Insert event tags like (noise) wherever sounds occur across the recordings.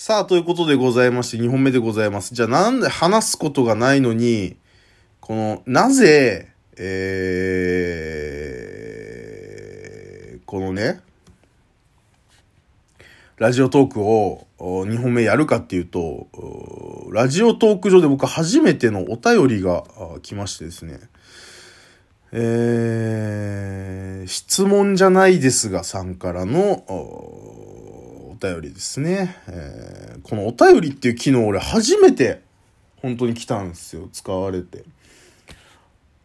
さあ、ということでございまして、2本目でございます。じゃあなんで話すことがないのに、この、なぜ、えー、このね、ラジオトークを2本目やるかっていうと、ラジオトーク上で僕初めてのお便りが来ましてですね、えー、質問じゃないですがさんからの便りですね。えー、このお便りっていう機能俺初めて本当に来たんですよ。使われて。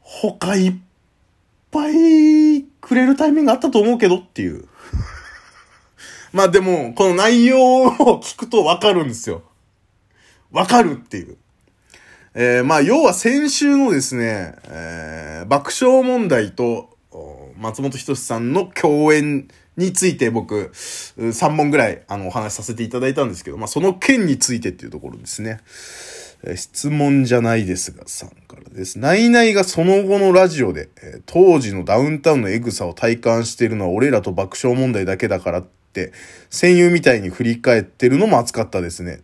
他いっぱいくれるタイミングあったと思うけどっていう。(laughs) まあでも、この内容を聞くとわかるんですよ。わかるっていう。えー、まあ要は先週のですね、えー、爆笑問題と松本人志さんの共演について僕、3本ぐらい、あの、お話しさせていただいたんですけど、まあ、その件についてっていうところですね。質問じゃないですが、さんからです。ナイナイがその後のラジオで、え当時のダウンタウンのエグさを体感しているのは俺らと爆笑問題だけだからって、戦友みたいに振り返ってるのも熱かったですね。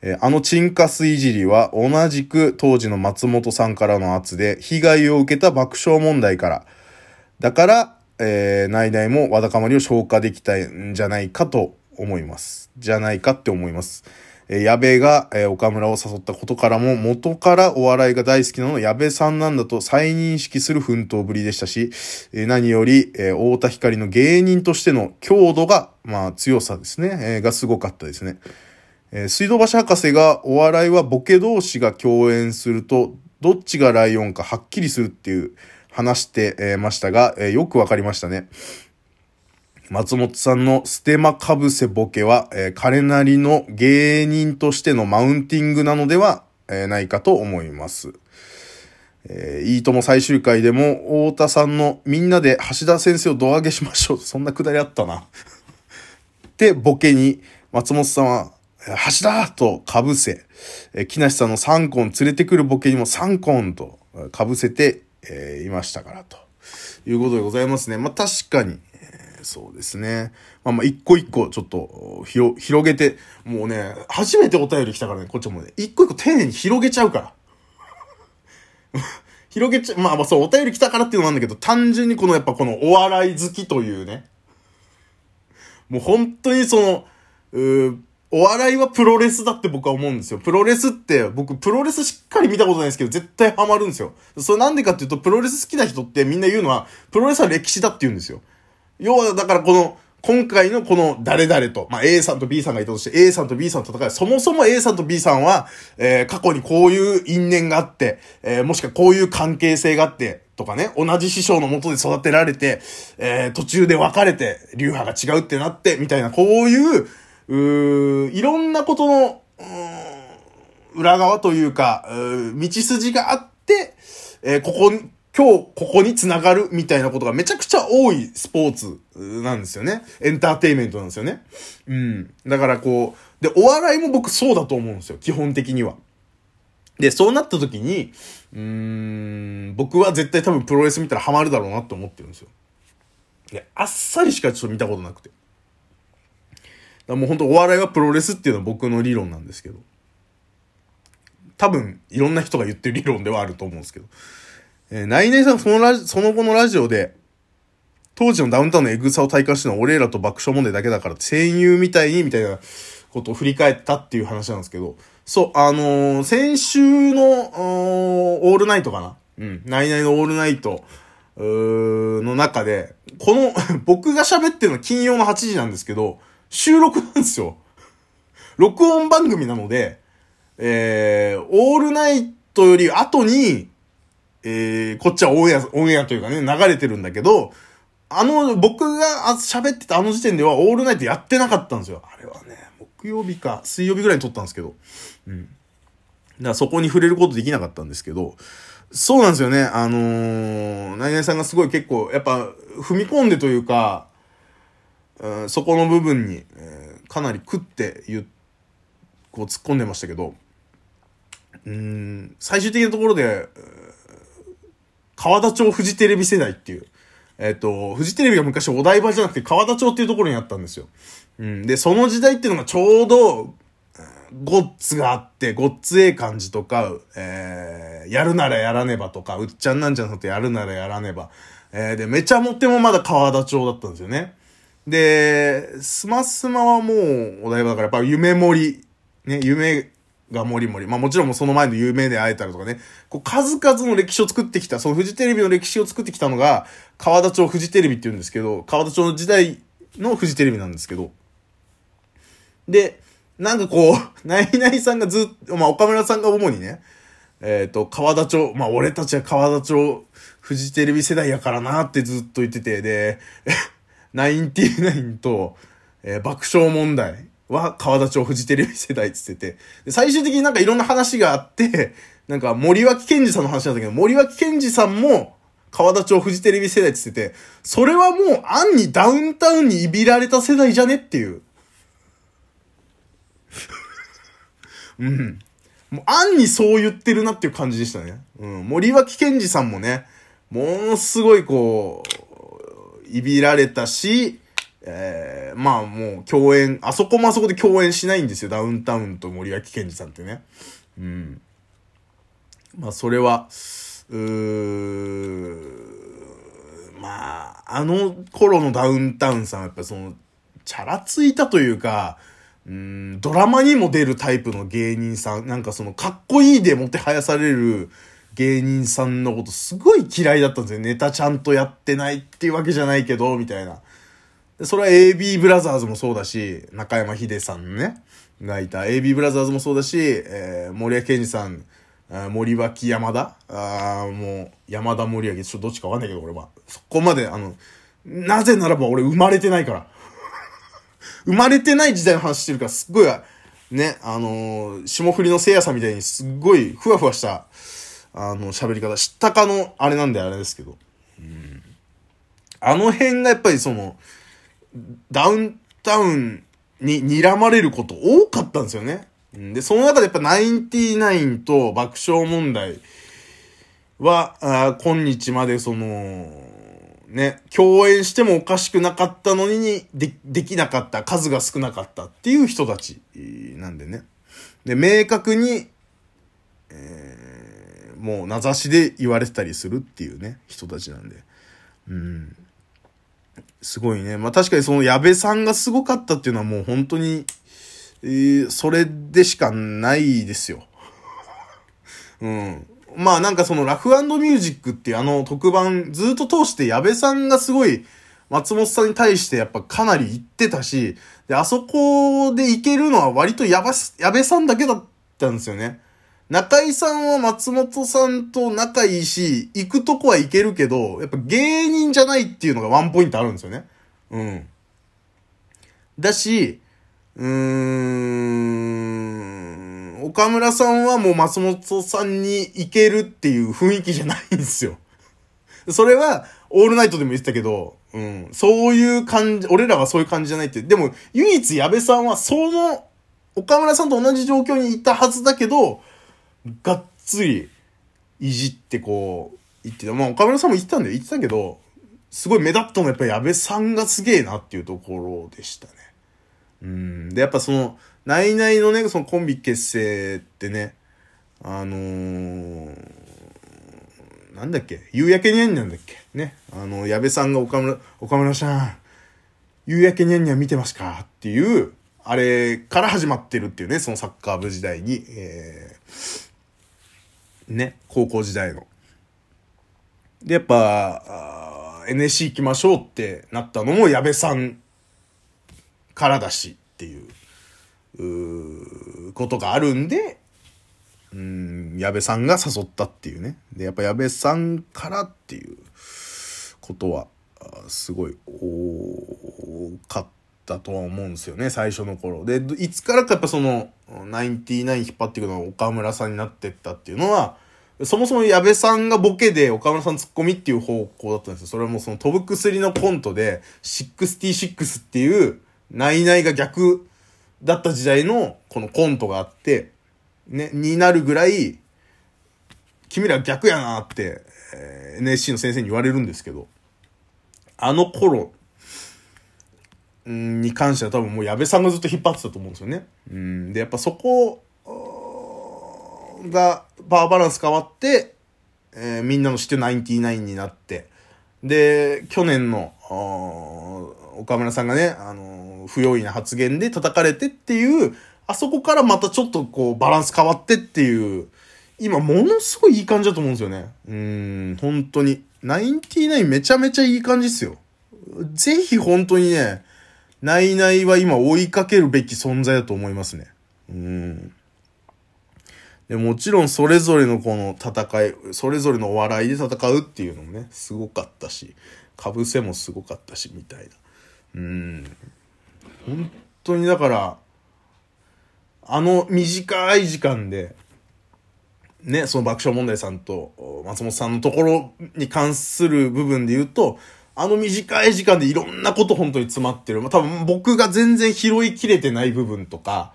えあのチンカスいじりは同じく当時の松本さんからの圧で被害を受けた爆笑問題から。だから、えー、内々もわだかまりを消化できたんじゃないかと思います。じゃないかって思います。えー、矢部が、えー、岡村を誘ったことからも、元からお笑いが大好きなの矢部さんなんだと再認識する奮闘ぶりでしたし、えー、何より、えー、太田光の芸人としての強度が、まあ強さですね、えー、がすごかったですね。えー、水道橋博士がお笑いはボケ同士が共演すると、どっちがライオンかはっきりするっていう、話してましたが、えよくわかりましたね。松本さんのステマかぶせボケは、え彼なりの芸人としてのマウンティングなのでは、えないかと思います。えー、いいとも最終回でも、太田さんのみんなで橋田先生を胴上げしましょう。(laughs) そんなくだりあったな。(laughs) で、ボケに、松本さんは、橋田と被せ、えー、木梨さんの3コン連れてくるボケにも3コンと被せて、えー、いましたから、ということでございますね。まあ、確かに、えー、そうですね。まあまあ、一個一個ちょっと、広、広げて、もうね、初めてお便り来たからね、こっちもね、一個一個丁寧に広げちゃうから。(laughs) 広げちゃ、まあまあそう、お便り来たからっていうのもあるんだけど、単純にこのやっぱこのお笑い好きというね、もう本当にその、うお笑いはプロレスだって僕は思うんですよ。プロレスって、僕プロレスしっかり見たことないですけど、絶対ハマるんですよ。それなんでかっていうと、プロレス好きな人ってみんな言うのは、プロレスは歴史だって言うんですよ。要は、だからこの、今回のこの誰々と、まあ、A さんと B さんがいたとして、A さんと B さんと戦い、そもそも A さんと B さんは、えー、過去にこういう因縁があって、えー、もしくはこういう関係性があって、とかね、同じ師匠のもとで育てられて、えー、途中で別れて、流派が違うってなって、みたいな、こういう、うー、いろんなことの、裏側というか、う道筋があって、えー、ここ、今日ここに繋がるみたいなことがめちゃくちゃ多いスポーツなんですよね。エンターテイメントなんですよね。うん。だからこう、で、お笑いも僕そうだと思うんですよ。基本的には。で、そうなった時に、うーん、僕は絶対多分プロレス見たらハマるだろうなって思ってるんですよ。で、あっさりしかちょっと見たことなくて。だもう本当お笑いはプロレスっていうのは僕の理論なんですけど。多分、いろんな人が言ってる理論ではあると思うんですけど。えー、ナイネさんそのラジ、その後のラジオで、当時のダウンタウンのエグさを体感したのは俺らと爆笑問題だけだから、戦友みたいに、みたいなことを振り返ったっていう話なんですけど、そう、あのー、先週の、オールナイトかな？うん、ナイナイのオールナイト、の中で、この (laughs) 僕が喋ってるのは金曜の8時なんですけど、収録なんですよ。(laughs) 録音番組なので、えー、オールナイトより後に、えー、こっちはオンエア、オンエアというかね、流れてるんだけど、あの、僕が喋ってたあの時点ではオールナイトやってなかったんですよ。あれはね、木曜日か、水曜日ぐらいに撮ったんですけど。うん。だからそこに触れることできなかったんですけど、そうなんですよね。あのー、ナイナイさんがすごい結構、やっぱ、踏み込んでというか、そこの部分に、えー、かなり食って言こう突っ込んでましたけど、うん、最終的なところで、川田町フジテレビ世代っていう、えっ、ー、と、フジテレビが昔お台場じゃなくて川田町っていうところにあったんですよ。うん。で、その時代っていうのがちょうど、ゴッツがあって、ゴッツええ感じとか、えー、やるならやらねばとか、うっちゃんなんちゃんのとやるならやらねば。えー、で、めちゃもってもまだ川田町だったんですよね。で、スマスマはもうお台場だからやっぱ夢盛り、ね、夢がもりもり。まあもちろんその前の夢で会えたりとかね、こう数々の歴史を作ってきた、そのフジテレビの歴史を作ってきたのが、川田町フジテレビって言うんですけど、川田町の時代のフジテレビなんですけど。で、なんかこう、(laughs) ナイナイさんがずっと、まあ岡村さんが主にね、えっ、ー、と、川田町、まあ俺たちは川田町、フジテレビ世代やからなってずっと言ってて、で、ナインティナインと、えー、爆笑問題は川田町フジテレビ世代って言ってて、最終的になんかいろんな話があって、(laughs) なんか森脇健児さんの話なんだけど、森脇健児さんも川田町フジテレビ世代って言ってて、それはもう暗にダウンタウンにいびられた世代じゃねっていう。(laughs) うん。もう暗にそう言ってるなっていう感じでしたね。うん。森脇健児さんもね、ものすごいこう、いびられたし、えー、まあもう共演、あそこもあそこで共演しないんですよ。ダウンタウンと森脇健児さんってね。うん。まあそれは、うー、まあ、あの頃のダウンタウンさんはやっぱその、チャラついたというか、うん、ドラマにも出るタイプの芸人さん、なんかその、かっこいいでもてはやされる芸人さんのことすごい嫌いだったんですよ。ネタちゃんとやってないっていうわけじゃないけど、みたいな。それは AB ブラザーズもそうだし、中山秀さんね、がいた AB ブラザーズもそうだし、えー、森谷健二さん、森脇山田あもう、山田森脇、ちょっとどっちかわかんないけど、俺は。そこまで、あの、なぜならば俺生まれてないから。(laughs) 生まれてない時代の話してるから、すっごい、ね、あのー、霜降りのせいやさんみたいにすっごいふわふわした、あの、喋り方、知ったかのあれなんであれですけど。うん。あの辺がやっぱりその、ダウンタウンに睨まれること多かったんですよね。で、その中でやっぱナインティナインと爆笑問題は、あ今日までその、ね、共演してもおかしくなかったのに、で、できなかった、数が少なかったっていう人たちなんでね。で、明確に、えー、もう名指しで言われてたりするっていうね、人たちなんで。うん。すごいね。まあ確かにその矢部さんがすごかったっていうのはもう本当に、えー、それでしかないですよ。(laughs) うん。まあなんかそのラフミュージックっていうあの特番ずっと通して矢部さんがすごい松本さんに対してやっぱかなり言ってたし、で、あそこでいけるのは割と矢部さんだけだったんですよね。中井さんは松本さんと仲いいし、行くとこは行けるけど、やっぱ芸人じゃないっていうのがワンポイントあるんですよね。うん。だし、うーん、岡村さんはもう松本さんに行けるっていう雰囲気じゃないんですよ。(laughs) それは、オールナイトでも言ってたけど、うん、そういう感じ、俺らはそういう感じじゃないって。でも、唯一矢部さんはその、岡村さんと同じ状況にいたはずだけど、がっつりいじってこう、言ってた。まあ岡村さんも言ってたんだよ。言ってたけど、すごい目立ったのはやっぱり矢部さんがすげえなっていうところでしたね。うん。で、やっぱその、ナイナイのね、そのコンビ結成ってね、あのー、なんだっけ？夕焼けにゃんにゃんだっけ？ね。あの、矢部さんが岡村、岡村さん、夕焼けにゃんにゃん見てますか？っていう、あれから始まってるっていうね、そのサッカー部時代に、えー、ね、高校時代の。で、やっぱ、NSC 行きましょうってなったのも矢部さんからだしっていう、うことがあるんで、うん、矢部さんが誘ったっていうね。で、やっぱ矢部さんからっていうことは、すごい多かったとは思うんですよね、最初の頃。で、いつからかやっぱその、ナインティナイン引っ張っていくのは岡村さんになってったっていうのは、そもそも矢部さんがボケで岡村さんツッコミっていう方向だったんですよ。それはもうその飛ぶ薬のコントで、66っていう、ナイナイが逆だった時代のこのコントがあって、ね、になるぐらい、君ら逆やなって、えー、NSC の先生に言われるんですけど、あの頃、に関しては多分もう矢部さんがずっと引っ張ってたと思うんですよね。うん。で、やっぱそこが、パワーバランス変わって、えー、みんなの知ってるナインティナインになって、で、去年の、岡村さんがね、あの不用意な発言で叩かれてっていう、あそこからまたちょっとこうバランス変わってっていう、今ものすごいいい感じだと思うんですよね。うん、本当に。ナインティナインめちゃめちゃいい感じっすよ。ぜひ本当にね、ナイナイは今追いかけるべき存在だと思いますね。うん。でもちろんそれぞれのこの戦い、それぞれのお笑いで戦うっていうのもね、すごかったし、かぶせもすごかったし、みたいな。うん。本当にだから、あの短い時間で、ね、その爆笑問題さんと松本さんのところに関する部分で言うと、あの短い時間でいろんなこと本当に詰まってる。まあ、多分僕が全然拾いきれてない部分とか、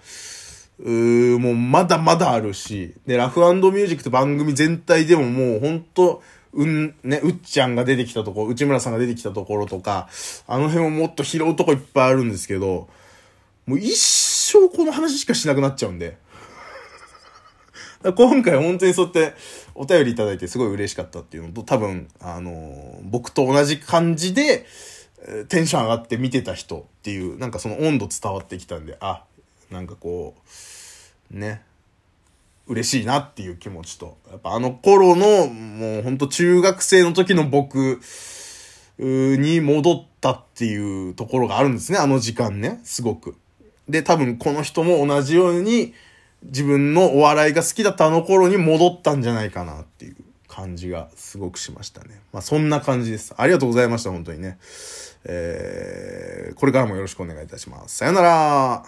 うーもうまだまだあるし、で、ラフミュージックって番組全体でももう本当うん、ね、うっちゃんが出てきたとこ、内村さんが出てきたところとか、あの辺ももっと拾うとこいっぱいあるんですけど、もう一生この話しかしなくなっちゃうんで。(laughs) 今回本当にそうやってお便りいただいてすごい嬉しかったっていうのと、多分、あのー、僕と同じ感じで、テンション上がって見てた人っていう、なんかその温度伝わってきたんで、あ、なんかこう、ね、嬉しいなっていう気持ちと、やっぱあの頃の、もうほんと中学生の時の僕に戻ったっていうところがあるんですね、あの時間ね、すごく。で、多分この人も同じように自分のお笑いが好きだったあの頃に戻ったんじゃないかなっていう感じがすごくしましたね。まあそんな感じです。ありがとうございました、本当にね。えー、これからもよろしくお願いいたします。さよなら